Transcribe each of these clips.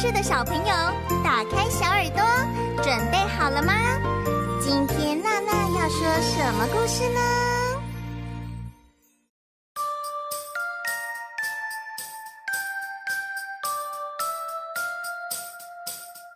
听故事的小朋友，打开小耳朵，准备好了吗？今天娜娜要说什么故事呢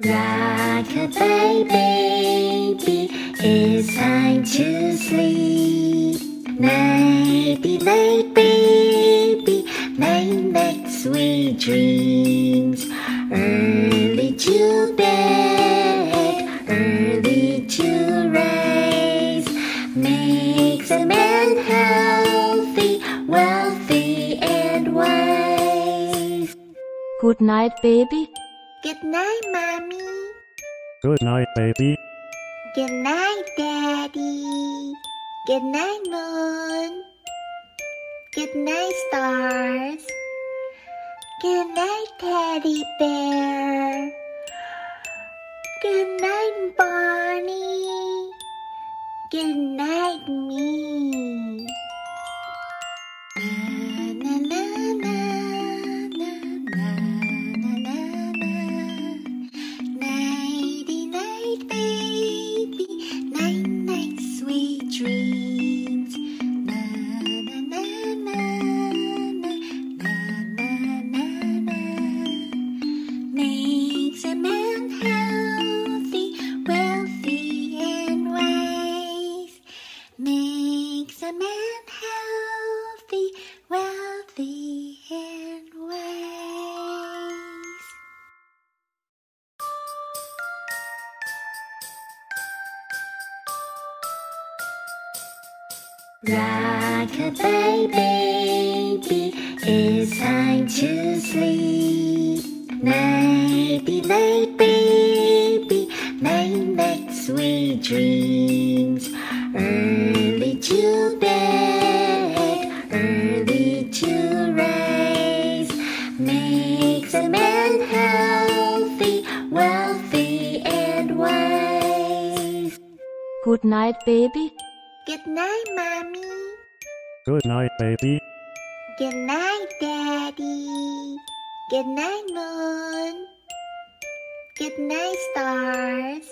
？Rock a baby, it's time to sleep. Nighty night, baby, night night, sweet dreams. Early to bed, early to rise, makes a man healthy, wealthy, and wise. Good night, baby. Good night, mommy. Good night, baby. Good night, daddy. Good night, moon. Good night, stars. Good night, teddy bear. Rock a baby, it's time to sleep. Nighty night, baby, night night, sweet dreams. Early to bed, early to rise, makes a man healthy, wealthy, and wise. Good night, baby. Good night, mommy. Good night, baby. Good night, daddy. Good night, moon. Good night, stars.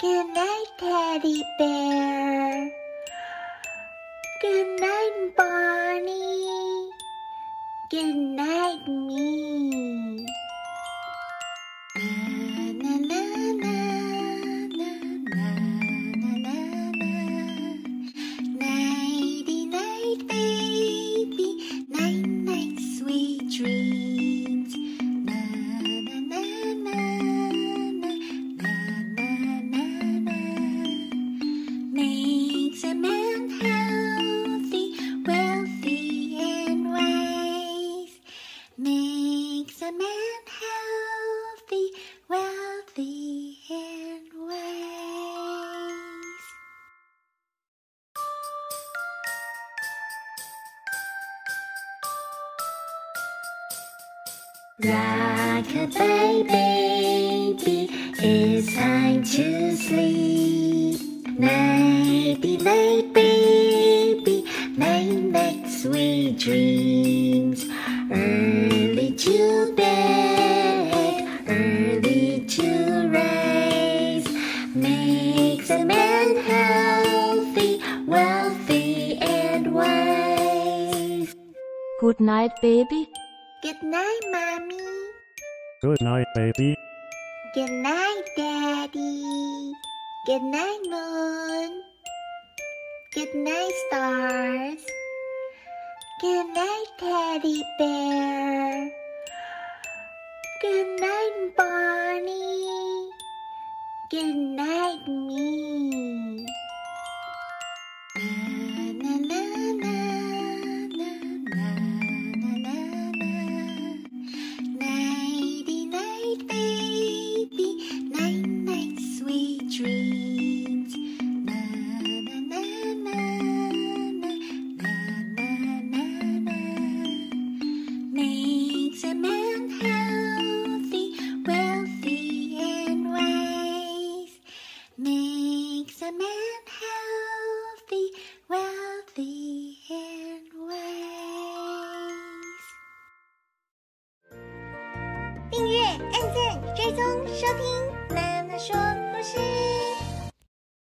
Good night, teddy bear. Good night, Barney. Good night, me. Rock a baby, it's time to sleep. Nighty night, baby, night night, sweet dreams. Early to bed, early to rise, makes a man healthy, wealthy, and wise. Good night, baby. Good night, mommy. Good night, baby. Good night, daddy. Good night, moon. Good night, stars. Good night, teddy bear. Good 收听娜娜说故事。